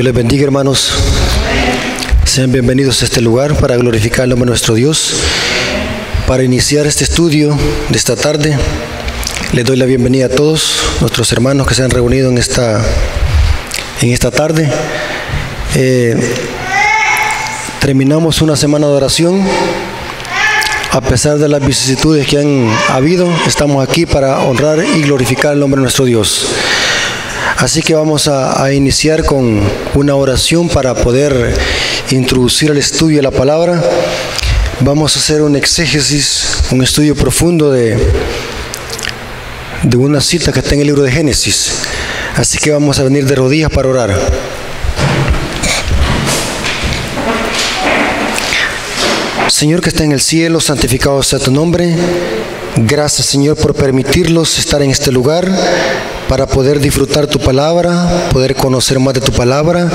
Dios les bendiga, hermanos. Sean bienvenidos a este lugar para glorificar el nombre de nuestro Dios. Para iniciar este estudio de esta tarde, les doy la bienvenida a todos nuestros hermanos que se han reunido en esta, en esta tarde. Eh, terminamos una semana de oración. A pesar de las vicisitudes que han habido, estamos aquí para honrar y glorificar el nombre de nuestro Dios. Así que vamos a, iniciar con una oración para poder introducir el estudio de la palabra. Vamos a hacer un exégesis, un estudio profundo de, de una cita que está en el libro de Génesis. Así que vamos a venir de rodillas para orar. Señor que está en el cielo, santificado sea tu nombre. Gracias Señor por permitirlos estar en este lugar para poder disfrutar tu palabra, poder conocer más de tu palabra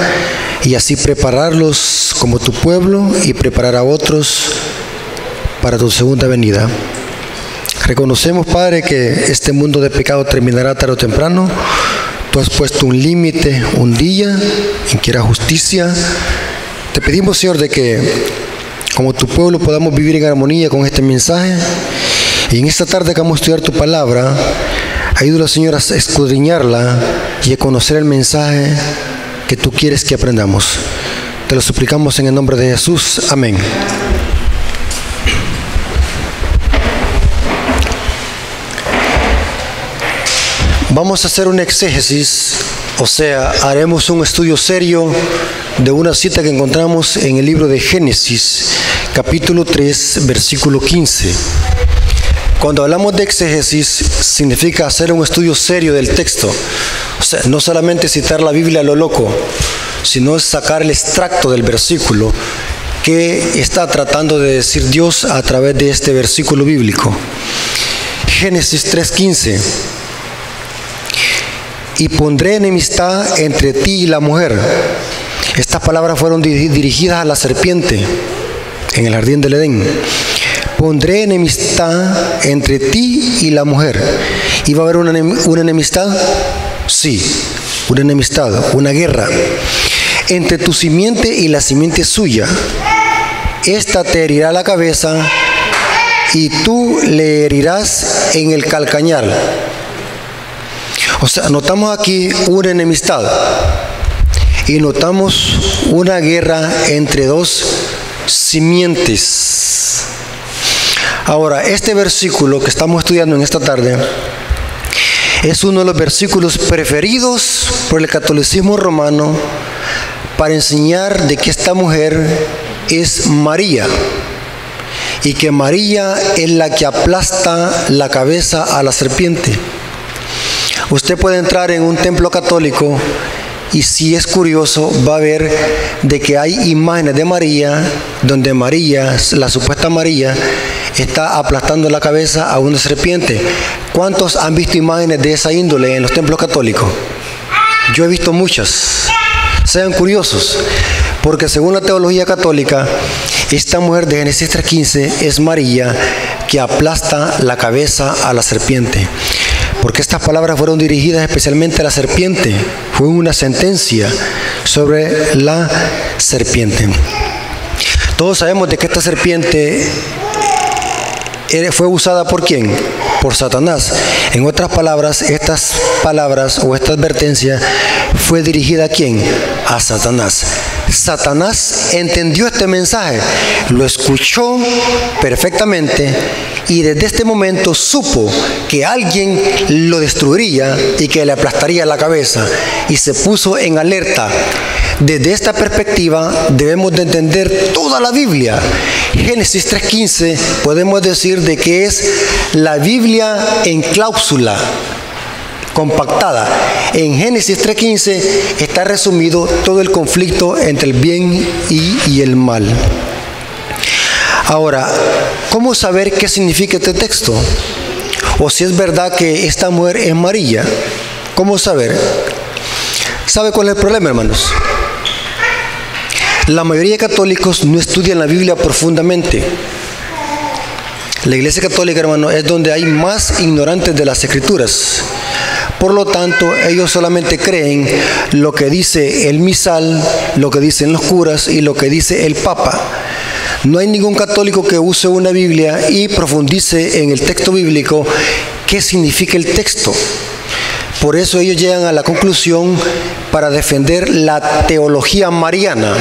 y así prepararlos como tu pueblo y preparar a otros para tu segunda venida. Reconocemos, Padre, que este mundo de pecado terminará tarde o temprano. Tú has puesto un límite, un día en que era justicia. Te pedimos, Señor, de que como tu pueblo podamos vivir en armonía con este mensaje. Y en esta tarde que vamos a estudiar tu palabra, ayúdala, Señor, a escudriñarla y a conocer el mensaje que tú quieres que aprendamos. Te lo suplicamos en el nombre de Jesús. Amén. Vamos a hacer un exégesis, o sea, haremos un estudio serio de una cita que encontramos en el libro de Génesis, capítulo 3, versículo 15. Cuando hablamos de exégesis, significa hacer un estudio serio del texto. O sea, no solamente citar la Biblia a lo loco, sino sacar el extracto del versículo que está tratando de decir Dios a través de este versículo bíblico. Génesis 3:15 y pondré enemistad entre ti y la mujer. Estas palabras fueron dirigidas a la serpiente en el jardín del Edén. Pondré enemistad entre ti y la mujer. ¿Iba a haber una, una enemistad? Sí, una enemistad, una guerra. Entre tu simiente y la simiente suya. Esta te herirá la cabeza y tú le herirás en el calcañar. O sea, notamos aquí una enemistad y notamos una guerra entre dos simientes. Ahora, este versículo que estamos estudiando en esta tarde es uno de los versículos preferidos por el catolicismo romano para enseñar de que esta mujer es María y que María es la que aplasta la cabeza a la serpiente. Usted puede entrar en un templo católico y si es curioso va a ver de que hay imágenes de María donde María, la supuesta María, está aplastando la cabeza a una serpiente. ¿Cuántos han visto imágenes de esa índole en los templos católicos? Yo he visto muchas. Sean curiosos, porque según la teología católica, esta mujer de Génesis 3.15 es María que aplasta la cabeza a la serpiente porque estas palabras fueron dirigidas especialmente a la serpiente. Fue una sentencia sobre la serpiente. Todos sabemos de que esta serpiente fue usada por quién? Por Satanás. En otras palabras, estas palabras o esta advertencia fue dirigida a quién? A Satanás. Satanás entendió este mensaje, lo escuchó perfectamente y desde este momento supo que alguien lo destruiría y que le aplastaría la cabeza y se puso en alerta. Desde esta perspectiva debemos de entender toda la Biblia. Génesis 3.15 podemos decir de que es la Biblia en cláusula compactada. En Génesis 3.15 está resumido todo el conflicto entre el bien y, y, el mal. Ahora, ¿cómo saber qué significa este texto? O si es verdad que esta mujer es María. ¿Cómo saber? ¿Sabe cuál es el problema, hermanos? La mayoría de católicos no estudian la Biblia profundamente. La iglesia católica, hermano, es donde hay más ignorantes de las escrituras. Por lo tanto, ellos solamente creen lo que dice el misal, lo que dicen los curas y lo que dice el papa. No hay ningún católico que use una Biblia y profundice en el texto bíblico qué significa el texto. Por eso ellos llegan a la conclusión para defender la teología mariana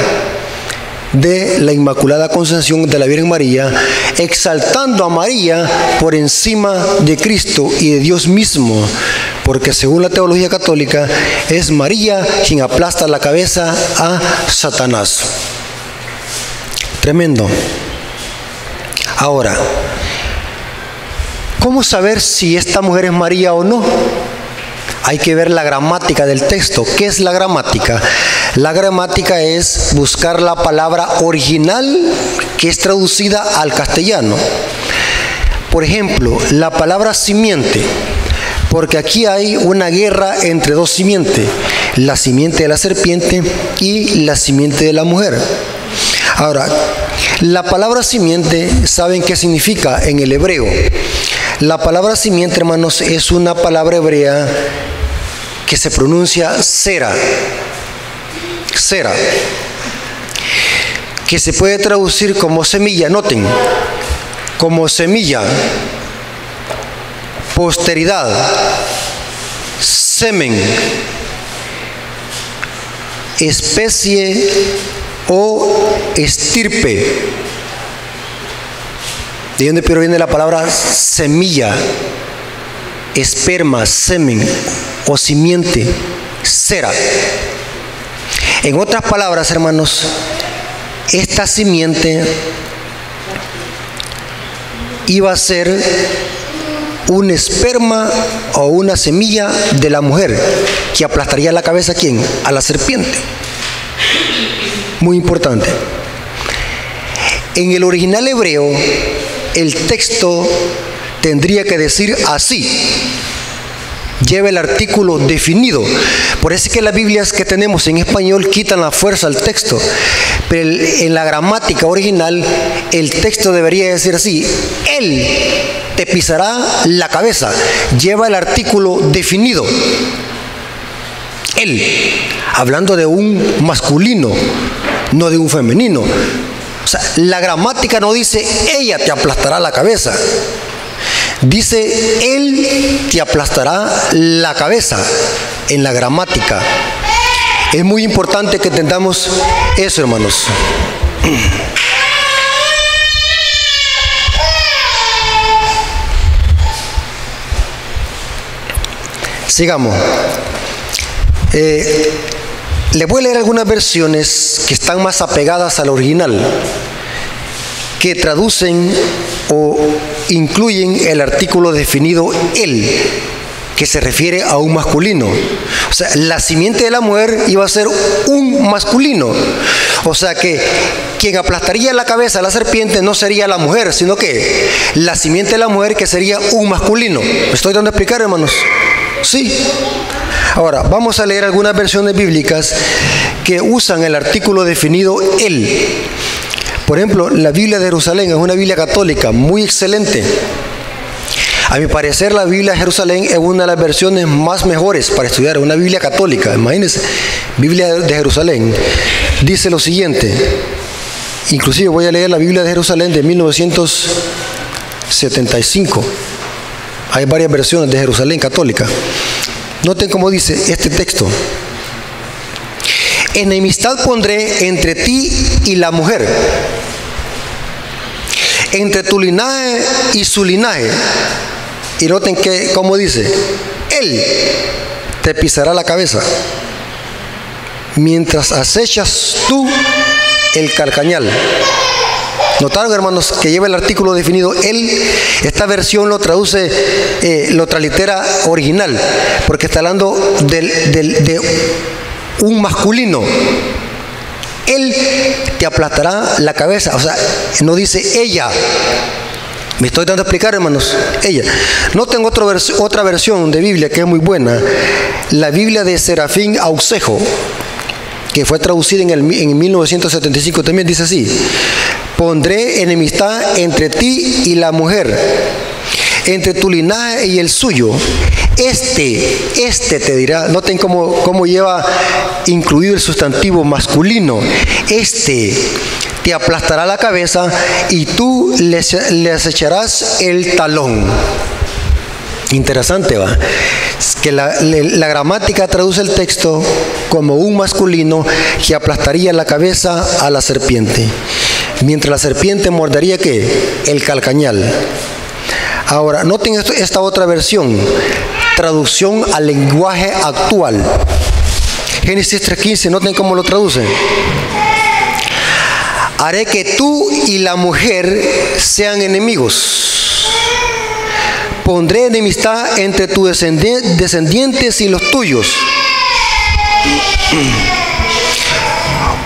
de la Inmaculada Concepción de la Virgen María, exaltando a María por encima de Cristo y de Dios mismo, porque según la teología católica es María quien aplasta la cabeza a Satanás. Tremendo. Ahora, ¿cómo saber si esta mujer es María o no? Hay que ver la gramática del texto. ¿Qué es la gramática? La gramática es buscar la palabra original que es traducida al castellano. Por ejemplo, la palabra simiente, porque aquí hay una guerra entre dos simientes, la simiente de la serpiente y la simiente de la mujer. Ahora, la palabra simiente, ¿saben qué significa en el hebreo? La palabra simiente, hermanos, es una palabra hebrea que se pronuncia cera, cera, que se puede traducir como semilla, noten, como semilla, posteridad, semen, especie o estirpe. ¿De dónde viene la palabra semilla? Esperma, semen o simiente, cera. En otras palabras, hermanos, esta simiente iba a ser un esperma o una semilla de la mujer que aplastaría la cabeza a quién? A la serpiente. Muy importante. En el original hebreo, el texto tendría que decir así lleva el artículo definido. Por eso es que las Biblias que tenemos en español quitan la fuerza al texto. Pero en la gramática original el texto debería decir así, Él te pisará la cabeza. Lleva el artículo definido. Él, hablando de un masculino, no de un femenino. O sea, la gramática no dice, ella te aplastará la cabeza. Dice, Él te aplastará la cabeza en la gramática. Es muy importante que entendamos eso, hermanos. Sigamos. Eh, le voy a leer algunas versiones que están más apegadas al original, que traducen o incluyen el artículo definido él, que se refiere a un masculino. O sea, la simiente de la mujer iba a ser un masculino. O sea que quien aplastaría la cabeza a la serpiente no sería la mujer, sino que la simiente de la mujer que sería un masculino. ¿Me estoy dando a explicar, hermanos? Sí. Ahora, vamos a leer algunas versiones bíblicas que usan el artículo definido él. Por ejemplo, la Biblia de Jerusalén es una Biblia católica muy excelente. A mi parecer, la Biblia de Jerusalén es una de las versiones más mejores para estudiar, una Biblia católica. Imagínense, Biblia de Jerusalén dice lo siguiente. Inclusive voy a leer la Biblia de Jerusalén de 1975. Hay varias versiones de Jerusalén católica. Noten cómo dice este texto. Enemistad pondré entre ti y la mujer, entre tu linaje y su linaje. Y noten que, como dice, él te pisará la cabeza, mientras acechas tú el carcañal. Notaron, hermanos, que lleva el artículo definido él. Esta versión lo traduce, eh, lo tralitera original, porque está hablando de un masculino. Él te aplastará la cabeza. O sea, no dice ella. Me estoy dando a explicar, hermanos. Ella. No tengo otra versión de Biblia que es muy buena. La Biblia de Serafín Ausejo, que fue traducida en, el, en 1975, también dice así. Pondré enemistad entre ti y la mujer, entre tu linaje y el suyo. Este, este te dirá, noten cómo, cómo lleva incluido el sustantivo masculino. Este te aplastará la cabeza y tú le acecharás el talón. Interesante, va. Que la, la, gramática traduce el texto como un masculino que aplastaría la cabeza a la serpiente. Mientras la serpiente mordería que el calcañal. Ahora, noten esta otra versión, traducción al lenguaje actual. Génesis 3.15, noten cómo lo traduce. Haré que tú y la mujer sean enemigos. Pondré enemistad entre tus descendientes y los tuyos.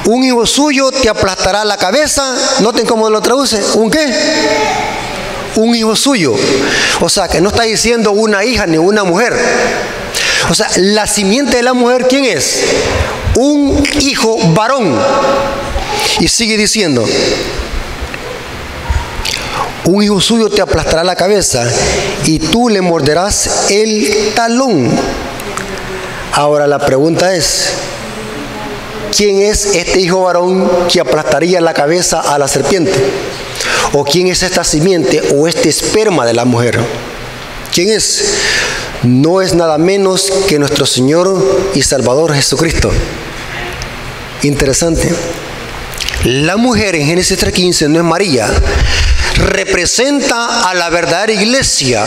Un hijo suyo te aplastará la cabeza. Noten cómo lo traduce. ¿Un qué? Un hijo suyo. O sea, que no está diciendo una hija ni una mujer. O sea, la simiente de la mujer, ¿quién es? Un hijo varón. Y sigue diciendo, un hijo suyo te aplastará la cabeza y tú le morderás el talón. Ahora la pregunta es, ¿quién es este hijo varón que aplastaría la cabeza a la serpiente? ¿O quién es esta simiente o este esperma de la mujer? ¿Quién es? No es nada menos que nuestro Señor y Salvador Jesucristo. Interesante. La mujer en Génesis 3.15 no es María, representa a la verdadera iglesia,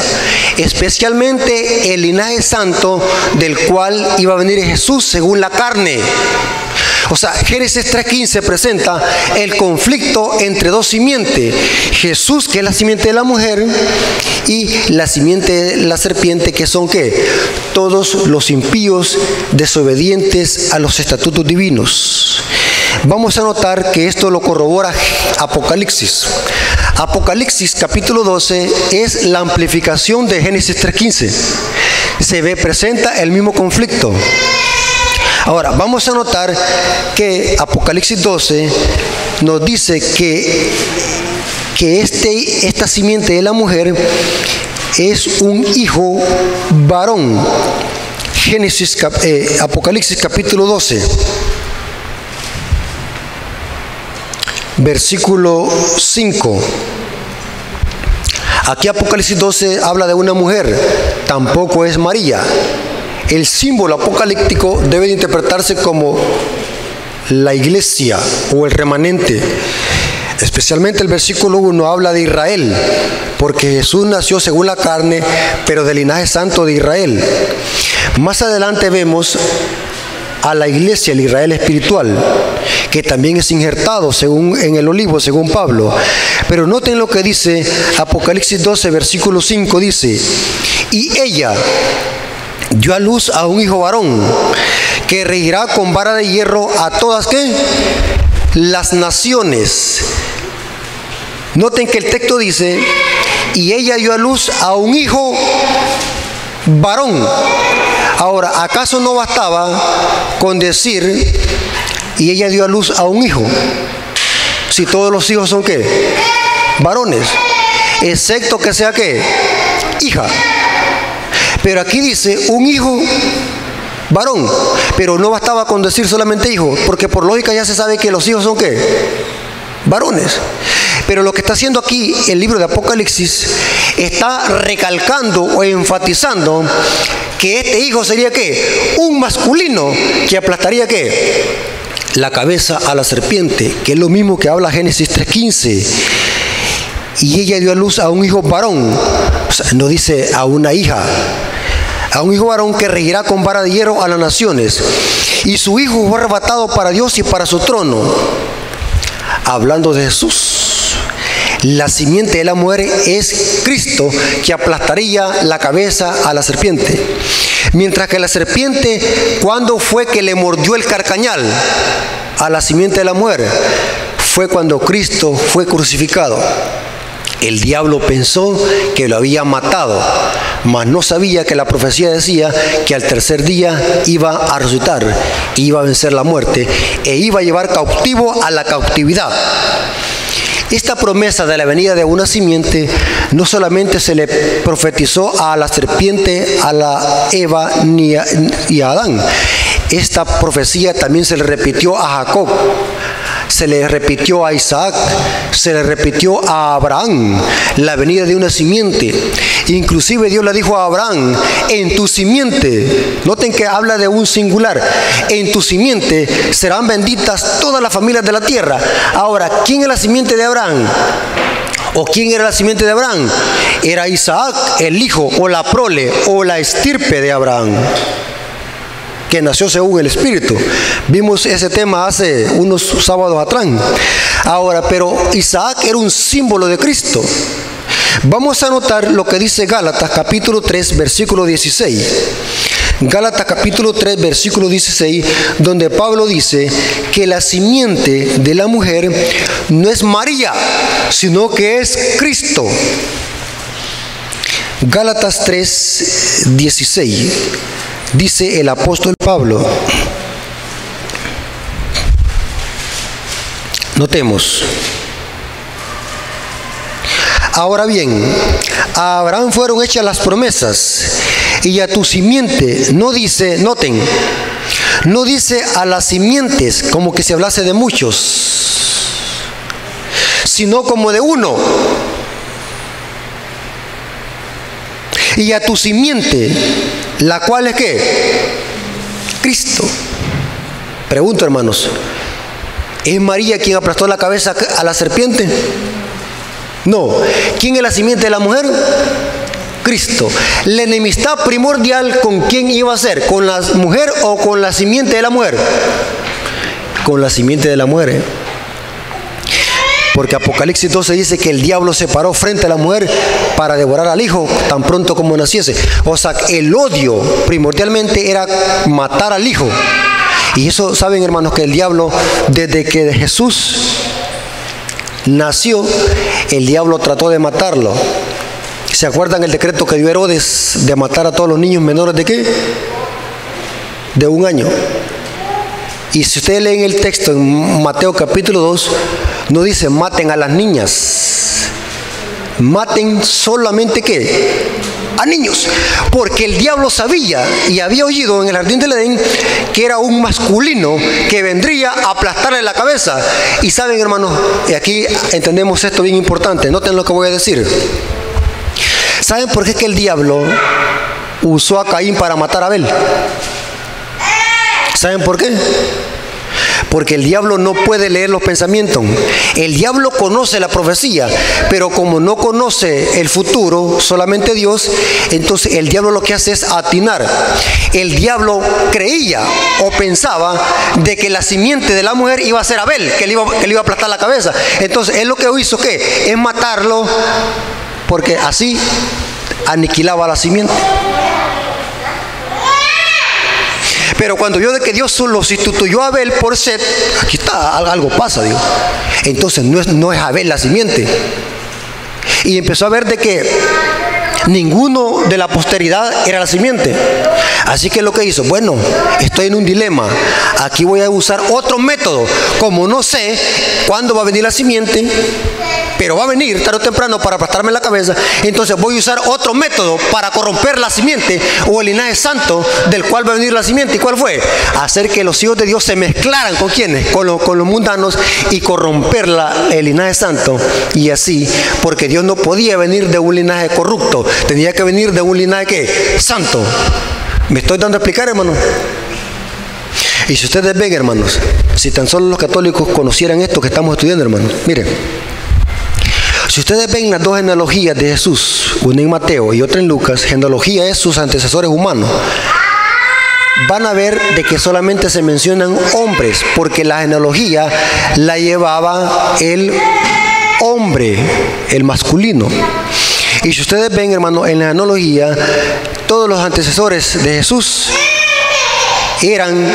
especialmente el linaje santo del cual iba a venir Jesús según la carne. O sea, Génesis 3.15 presenta el conflicto entre dos simientes. Jesús, que es la simiente de la mujer, y la simiente de la serpiente, que son qué? Todos los impíos desobedientes a los estatutos divinos. Vamos a notar que esto lo corrobora Apocalipsis. Apocalipsis capítulo 12 es la amplificación de Génesis 3.15. Se presenta el mismo conflicto. Ahora, vamos a notar que Apocalipsis 12 nos dice que, que este, esta simiente de la mujer es un hijo varón. Génesis, eh, Apocalipsis capítulo 12. Versículo 5. Aquí Apocalipsis 12 habla de una mujer, tampoco es María el símbolo apocalíptico debe de interpretarse como la iglesia o el remanente. Especialmente el versículo 1 habla de Israel, porque Jesús nació según la carne, pero del linaje santo de Israel. Más adelante vemos a la iglesia, el Israel espiritual, que también es injertado según en el olivo, según Pablo. Pero noten lo que dice Apocalipsis 12, versículo 5, dice, y ella, dio a luz a un hijo varón que regirá con vara de hierro a todas ¿qué? las naciones. Noten que el texto dice, y ella dio a luz a un hijo varón. Ahora, ¿acaso no bastaba con decir, y ella dio a luz a un hijo? Si todos los hijos son qué? Varones. Excepto que sea qué? Hija. Pero aquí dice un hijo varón, pero no bastaba con decir solamente hijo, porque por lógica ya se sabe que los hijos son qué? Varones. Pero lo que está haciendo aquí el libro de Apocalipsis está recalcando o enfatizando que este hijo sería qué? Un masculino que aplastaría qué? La cabeza a la serpiente, que es lo mismo que habla Génesis 3.15 y ella dio a luz a un hijo varón. no dice a una hija, a un hijo varón que regirá con vara de hierro a las naciones. Y su hijo fue arrebatado para Dios y para su trono. Hablando de Jesús. La simiente de la mujer es Cristo que aplastaría la cabeza a la serpiente. Mientras que la serpiente, ¿cuándo fue que le mordió el carcañal a la simiente de la mujer? Fue cuando Cristo fue crucificado. El diablo pensó que lo había matado, mas no sabía que la profecía decía que al tercer día iba a resucitar, iba a vencer la muerte e iba a llevar cautivo a la cautividad. Esta promesa de la venida de una simiente no solamente se le profetizó a la serpiente, a la Eva ni a, y a Adán. Esta profecía también se le repitió a Jacob se le repitió a Isaac, se le repitió a Abraham la venida de una simiente. Inclusive Dios le dijo a Abraham, en tu simiente, noten que habla de un singular, en tu simiente serán benditas todas las familias de la tierra. Ahora, ¿quién es la simiente de Abraham? ¿O quién era la simiente de Abraham? Era Isaac, el hijo, o la prole, o la estirpe de Abraham que nació según el Espíritu. Vimos ese tema hace unos sábados atrás. Ahora, pero Isaac era un símbolo de Cristo. Vamos a notar lo que dice Gálatas capítulo 3, versículo 16. Gálatas capítulo 3, versículo 16, donde Pablo dice que la simiente de la mujer no es María, sino que es Cristo. Gálatas 3, 16 dice el apóstol Pablo. Notemos. Ahora bien, a Abraham fueron hechas las promesas y a tu simiente, no dice, noten, no dice a las simientes como que se hablase de muchos, sino como de uno. Y a tu simiente, la cual es qué? Cristo. Pregunto, hermanos, ¿es María quien aplastó la cabeza a la serpiente? No. ¿Quién es la simiente de la mujer? Cristo. La enemistad primordial con quién iba a ser, con la mujer o con la simiente de la mujer? Con la simiente de la mujer. Porque Apocalipsis 12 dice que el diablo se paró frente a la mujer para devorar al hijo tan pronto como naciese. O sea, el odio primordialmente era matar al hijo. Y eso saben hermanos que el diablo desde que Jesús nació, el diablo trató de matarlo. ¿Se acuerdan el decreto que dio Herodes de matar a todos los niños menores de qué? De un año. Y si ustedes leen el texto en Mateo capítulo 2, no dice maten a las niñas. Maten solamente qué? A niños. Porque el diablo sabía y había oído en el jardín del Edén que era un masculino que vendría a aplastarle la cabeza. Y saben, hermanos, y aquí entendemos esto bien importante. Noten lo que voy a decir. ¿Saben por qué es que el diablo usó a Caín para matar a Abel? ¿Saben por qué? Porque el diablo no puede leer los pensamientos. El diablo conoce la profecía, pero como no conoce el futuro, solamente Dios, entonces el diablo lo que hace es atinar. El diablo creía o pensaba de que la simiente de la mujer iba a ser Abel, que le iba, que a aplastar la cabeza. Entonces él lo que hizo ¿qué? es matarlo, porque así aniquilaba la simiente. Pero cuando yo de que Dios lo sustituyó a Abel por Set, aquí está, algo pasa, Dios. Entonces no es, no es Abel la simiente. Y empezó a ver de que ninguno de la posteridad era la simiente. Así que lo que hizo, bueno, estoy en un dilema. Aquí voy a usar otro método. Como no sé cuándo va a venir la simiente, pero va a venir tarde o temprano para aplastarme la cabeza, entonces voy a usar otro método para corromper la simiente o el linaje santo del cual va a venir la simiente. ¿Y cuál fue? Hacer que los hijos de Dios se mezclaran con quienes, con, los mundanos y corromper el linaje santo. Y así, porque Dios no podía venir de un linaje corrupto, tenía que venir de un linaje que santo. ¿Me estoy dando a explicar, hermano? Y si ustedes ven, hermanos, si tan solo los católicos conocieran esto que estamos estudiando, hermanos, miren, si ustedes ven las dos genealogías de Jesús, una en Mateo y otra en Lucas, genealogía es sus antecesores humanos. Van a ver de que solamente se mencionan hombres, porque la genealogía la llevaba el hombre, el masculino. Y si ustedes ven, hermano, en la genealogía, todos los antecesores de Jesús eran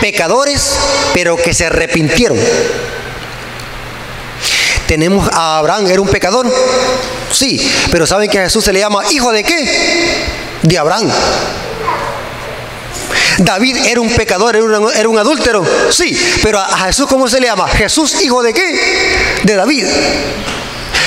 pecadores, pero que se arrepintieron. Tenemos a Abraham, era un pecador. Sí, pero ¿saben que a Jesús se le llama hijo de qué? De Abraham. David era un pecador, era un, adúltero. Sí, pero a Jesús ¿cómo se le llama? Jesús hijo de qué? De David.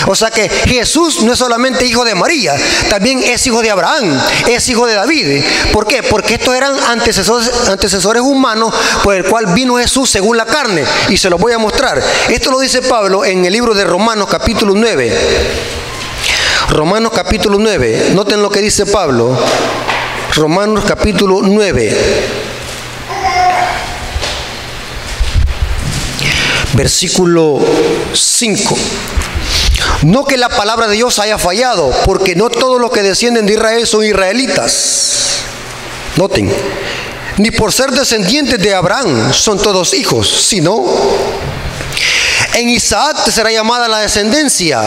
O sea que Jesús no es solamente hijo de María, también es hijo de Abraham, es hijo de David. ¿Por qué? Porque estos eran antecesores, humanos por el cual vino Jesús según la carne. Y se lo voy a mostrar. Esto lo dice Pablo en el libro de Romanos capítulo 9. Romanos capítulo 9. Noten lo que dice Pablo. Romanos capítulo 9. Versículo 5. No que la palabra de Dios haya fallado, porque no todos los que descienden de Israel son israelitas. Noten, ni por ser descendientes de Abraham son todos hijos, sino en Isaac será llamada la descendencia.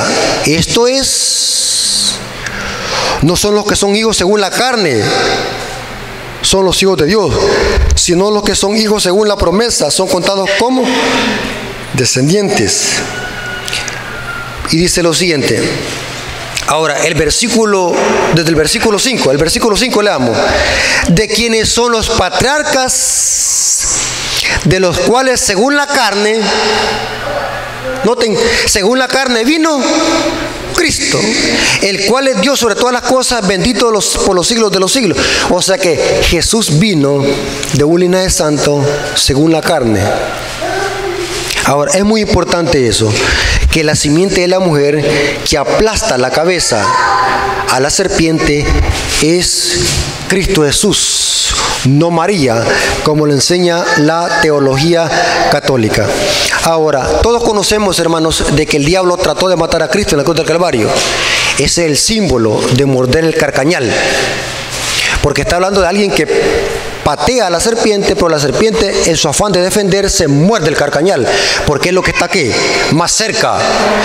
Esto es, no son los que son hijos según la carne, son los hijos de Dios, sino los que son hijos según la promesa, son contados como descendientes. Y dice lo siguiente. Ahora, el versículo, desde el versículo 5, el versículo 5 le amo. De quienes son los patriarcas, de los cuales según la carne, noten, según la carne vino Cristo, el cual es Dios sobre todas las cosas, bendito por los siglos de los siglos. O sea que Jesús vino de un linaje santo según la carne. Ahora, es muy importante eso que la simiente de la mujer que aplasta la cabeza a la serpiente es Cristo Jesús, no María, como le enseña la teología católica. Ahora, todos conocemos, hermanos, de que el diablo trató de matar a Cristo en la cruz del Calvario. Es el símbolo de morder el carcañal. Porque está hablando de alguien que patea a la serpiente, pero la serpiente en su afán de defenderse muerde el carcañal, porque es lo que está aquí, más cerca,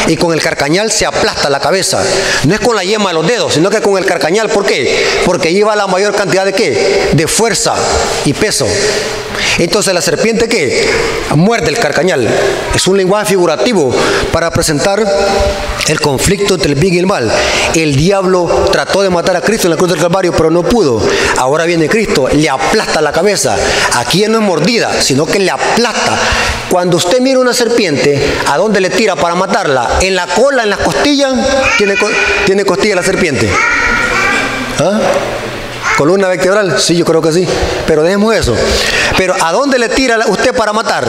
y con el carcañal se aplasta la cabeza. No es con la yema de los dedos, sino que con el carcañal, ¿por qué? Porque lleva la mayor cantidad de qué? De fuerza y peso. Entonces la serpiente que muerde el carcañal. Es un lenguaje figurativo para presentar el conflicto entre el bien y el mal. El diablo trató de matar a Cristo en la cruz del Calvario, pero no pudo. Ahora viene Cristo, le aplasta la cabeza. Aquí no es mordida, sino que le aplasta. Cuando usted mira una serpiente, ¿a dónde le tira para matarla? ¿En la cola, en las costillas? ¿Tiene, tiene costilla la serpiente? ¿Ah? ¿Columna vertebral? Sí, yo creo que sí. Pero dejemos eso. Pero ¿a dónde le tira usted para matar?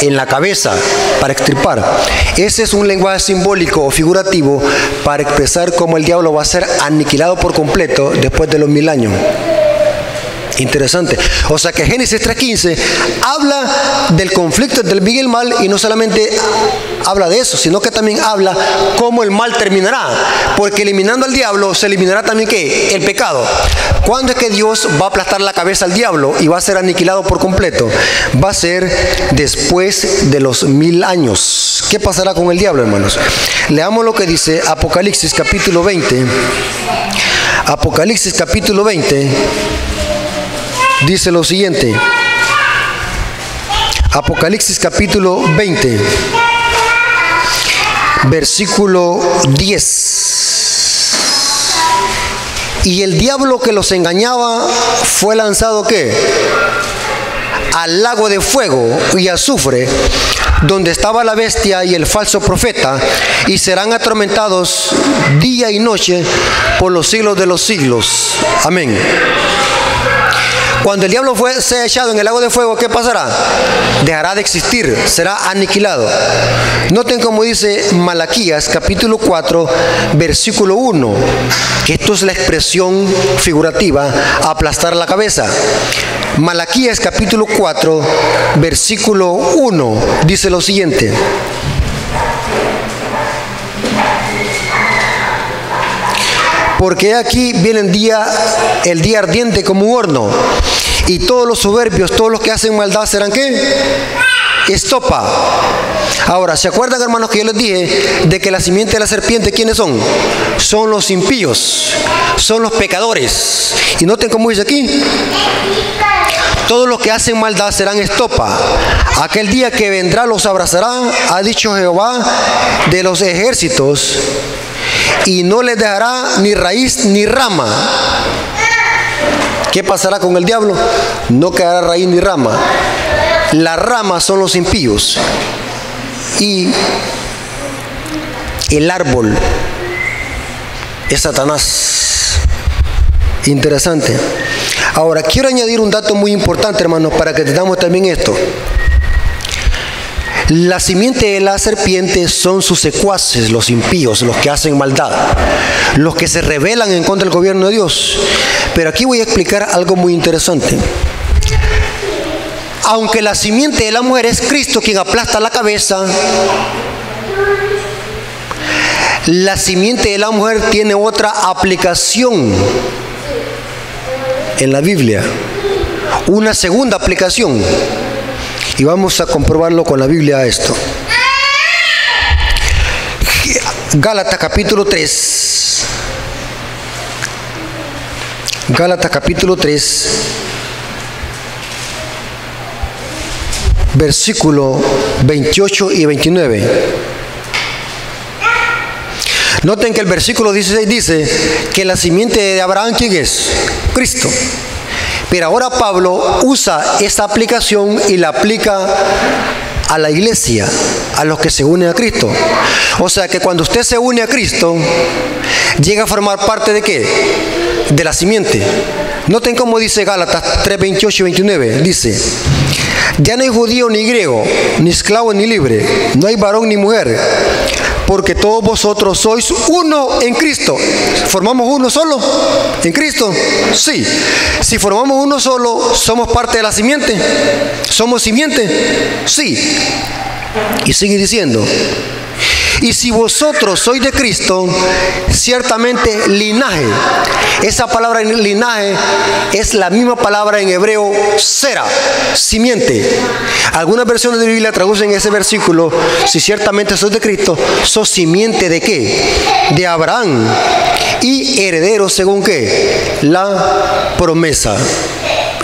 En la cabeza, para extirpar. Ese es un lenguaje simbólico o figurativo para expresar cómo el diablo va a ser aniquilado por completo después de los mil años. Interesante. O sea que Génesis 3.15 habla del conflicto entre el bien y el mal y no solamente habla de eso, sino que también habla cómo el mal terminará. Porque eliminando al diablo se eliminará también qué? El pecado. ¿Cuándo es que Dios va a aplastar la cabeza al diablo y va a ser aniquilado por completo? Va a ser después de los mil años. ¿Qué pasará con el diablo, hermanos? Leamos lo que dice Apocalipsis capítulo 20. Apocalipsis capítulo 20 dice lo siguiente. Apocalipsis capítulo 20, versículo 10. Y el diablo que los engañaba fue lanzado qué? Al lago de fuego y azufre, donde estaba la bestia y el falso profeta, y serán atormentados día y noche por los siglos de los siglos. Amén. Cuando el diablo fue, sea echado en el lago de fuego, ¿qué pasará? Dejará de existir, será aniquilado. Noten como dice Malaquías capítulo 4, versículo 1, que esto es la expresión figurativa, aplastar la cabeza. Malaquías capítulo 4, versículo 1, dice lo siguiente. Porque aquí viene el día, el día ardiente como un horno. Y todos los soberbios, todos los que hacen maldad serán qué? Estopa. Ahora, ¿se acuerdan hermanos que yo les dije de que la simiente de la serpiente, ¿quiénes son? Son los impíos, son los pecadores. Y noten cómo dice aquí. Todos los que hacen maldad serán estopa. Aquel día que vendrá los abrazará, ha dicho Jehová de los ejércitos y no le dejará ni raíz ni rama. ¿Qué pasará con el diablo? No quedará raíz ni rama. Las ramas son los impíos. Y el árbol es Satanás. Interesante. Ahora, quiero añadir un dato muy importante, hermanos, para que tengamos también esto. La simiente de la serpiente son sus secuaces, los impíos, los que hacen maldad, los que se rebelan en contra del gobierno de Dios. Pero aquí voy a explicar algo muy interesante. Aunque la simiente de la mujer es Cristo quien aplasta la cabeza, la simiente de la mujer tiene otra aplicación en la Biblia, una segunda aplicación. Y vamos a comprobarlo con la Biblia esto. Gálatas capítulo 3. Gálatas capítulo 3. Versículo 28 y 29. Noten que el versículo 16 dice que la simiente de Abraham, ¿quién es? Cristo. Pero ahora Pablo usa esta aplicación y la aplica a la iglesia, a los que se unen a Cristo. O sea que cuando usted se une a Cristo, llega a formar parte de qué? De la simiente. Noten cómo dice Gálatas 3, 28 y 29. Dice, ya no hay judío ni griego, ni esclavo ni libre, no hay varón ni mujer porque todos vosotros sois uno en Cristo. ¿Formamos uno solo en Cristo? Sí. Si formamos uno solo, ¿somos parte de la simiente? ¿Somos simiente? Sí. Y sigue diciendo, y si vosotros sois de Cristo, ciertamente linaje. Esa palabra linaje es la misma palabra en hebreo cera, simiente. Algunas versiones de Biblia traducen ese versículo, si ciertamente sois de Cristo, sos simiente de qué? De Abraham. Y heredero según qué? La promesa.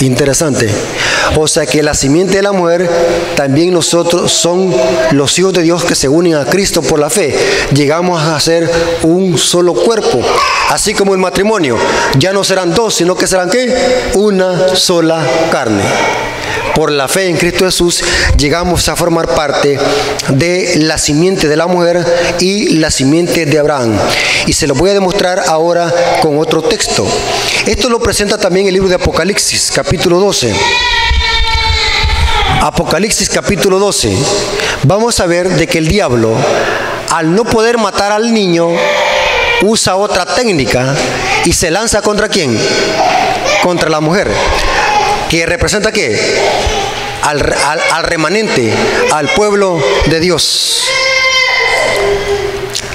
Interesante. O sea que la simiente de la mujer, también nosotros son los hijos de Dios que se unen a Cristo por la fe. Llegamos a ser un solo cuerpo. Así como el matrimonio. Ya no serán dos, sino que serán qué? Una sola carne por la fe en Cristo Jesús, llegamos a formar parte de la simiente de la mujer y la simiente de Abraham. Y se lo voy a demostrar ahora con otro texto. Esto lo presenta también el libro de Apocalipsis, capítulo 12. Apocalipsis capítulo 12. Vamos a ver de que el diablo, al no poder matar al niño, usa otra técnica y se lanza contra quién? Contra la mujer que representa qué? Al, remanente, al pueblo de Dios.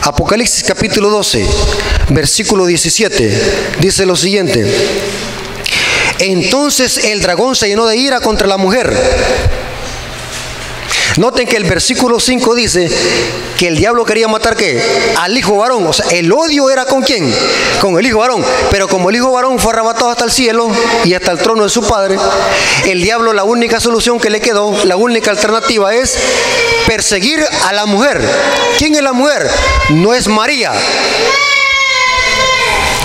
Apocalipsis capítulo 12, versículo 17, dice lo siguiente. Entonces el dragón se llenó de ira contra la mujer Noten que el versículo 5 dice que el diablo quería matar qué? Al hijo varón. O sea, el odio era con quién? Con el hijo varón. Pero como el hijo varón fue arrebatado hasta el cielo y hasta el trono de su padre, el diablo la única solución que le quedó, la única alternativa es perseguir a la mujer. ¿Quién es la mujer? No es María.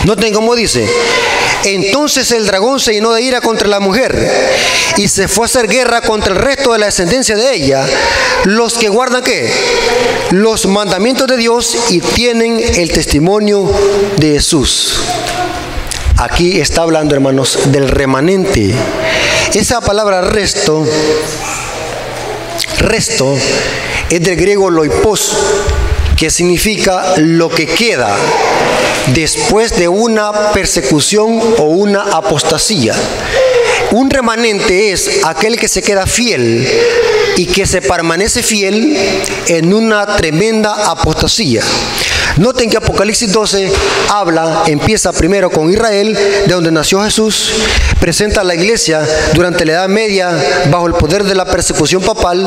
Noten cómo dice, entonces el dragón se llenó de ira contra la mujer y se fue a hacer guerra contra el resto de la descendencia de ella, los que guardan qué? Los mandamientos de Dios y tienen el testimonio de Jesús. Aquí está hablando, hermanos, del remanente. Esa palabra resto, resto, es del griego loipos, que significa lo que queda después de una persecución o una apostasía. Un remanente es aquel que se queda fiel y que se permanece fiel en una tremenda apostasía. Noten que Apocalipsis 12 habla, empieza primero con Israel, de donde nació Jesús, presenta a la iglesia durante la Edad Media bajo el poder de la persecución papal,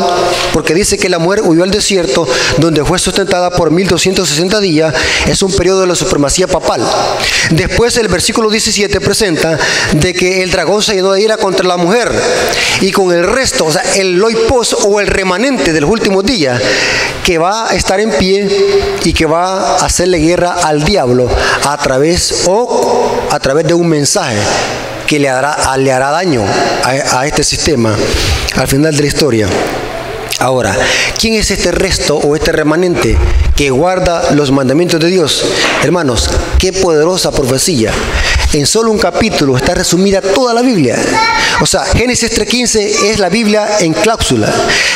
porque dice que la mujer huyó al desierto, donde fue sustentada por 1260 días, es un periodo de la supremacía papal. Después el versículo 17 presenta de que el dragón se llenó de ira contra la mujer y con el resto, o sea, el loipos o el remanente de los últimos días, que va a estar en pie y que va hacerle guerra al diablo a través o a través de un mensaje que le hará, daño a este sistema al final de la historia. Ahora, ¿quién es este resto o este remanente que guarda los mandamientos de Dios. Hermanos, qué poderosa profecía. En solo un capítulo está resumida toda la Biblia. O sea, Génesis 3.15 es la Biblia en cláusula.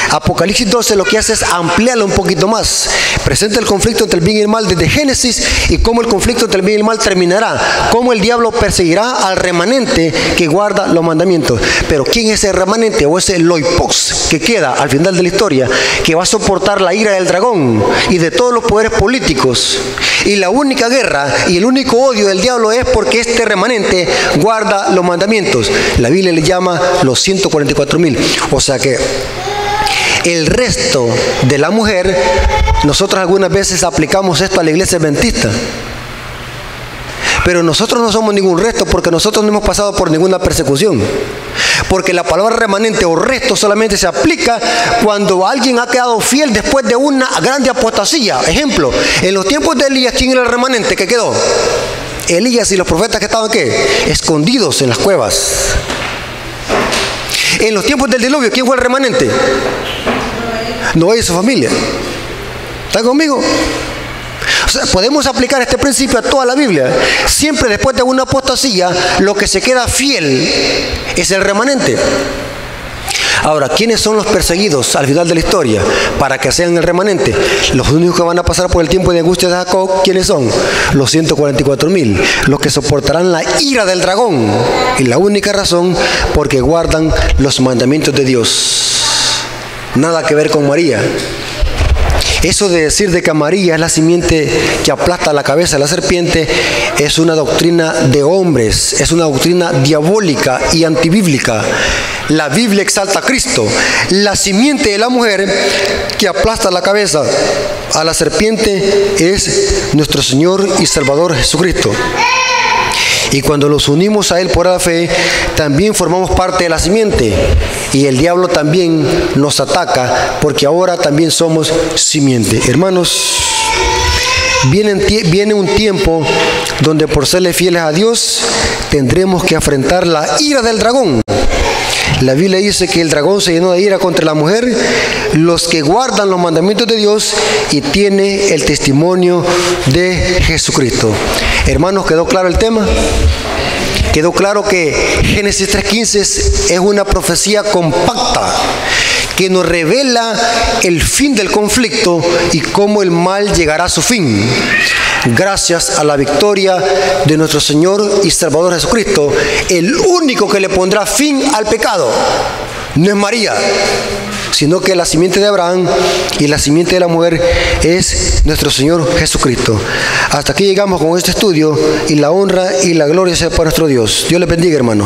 Apocalipsis 12 lo que hace es ampliarlo un poquito más. Presenta el conflicto entre el bien y el mal desde Génesis y cómo el conflicto entre el bien y el mal terminará. Cómo el diablo perseguirá al remanente que guarda los mandamientos. Pero ¿quién es ese remanente o ese loipos que queda al final de la historia? Que va a soportar la ira del dragón y de todos los poderes políticos. Y la única guerra y el único odio del diablo es porque este remanente guarda los mandamientos. La Biblia le llama los 144 mil. O sea que el resto de la mujer, nosotros algunas veces aplicamos esto a la iglesia adventista. Pero nosotros no somos ningún resto porque nosotros no hemos pasado por ninguna persecución. Porque la palabra remanente o resto solamente se aplica cuando alguien ha quedado fiel después de una grande apostasía. Ejemplo, en los tiempos de Elías, ¿quién era el remanente que quedó? Elías y los profetas que estaban qué? Escondidos en las cuevas. En los tiempos del diluvio, ¿quién fue el remanente? Noé y su familia. ¿Están conmigo? podemos aplicar este principio a toda la Biblia. Siempre después de una apostasía, lo que se queda fiel es el remanente. Ahora, ¿quiénes son los perseguidos al final de la historia para que sean el remanente? Los únicos que van a pasar por el tiempo de angustia de Jacob, ¿quiénes son? Los 144 mil, los que soportarán la ira del dragón. Y la única razón, porque guardan los mandamientos de Dios. Nada que ver con María. Eso de decir de que María es la simiente que aplasta la cabeza de la serpiente es una doctrina de hombres, es una doctrina diabólica y antibíblica. La Biblia exalta a Cristo. La simiente de la mujer que aplasta la cabeza a la serpiente es nuestro Señor y Salvador Jesucristo. Y cuando los unimos a Él por la fe, también formamos parte de la simiente. Y el diablo también nos ataca porque ahora también somos simiente. Hermanos, viene, un tiempo donde por serle fieles a Dios tendremos que afrontar la ira del dragón. La Biblia dice que el dragón se llenó de ira contra la mujer, los que guardan los mandamientos de Dios y tiene el testimonio de Jesucristo. Hermanos, ¿quedó claro el tema? Quedó claro que Génesis 3.15 es una profecía compacta que nos revela el fin del conflicto y cómo el mal llegará a su fin gracias a la victoria de nuestro Señor y Salvador Jesucristo, el único que le pondrá fin al pecado. No es María, sino que la simiente de Abraham y la simiente de la mujer es nuestro Señor Jesucristo. Hasta aquí llegamos con este estudio y la honra y la gloria sea para nuestro Dios. Dios le bendiga, hermano.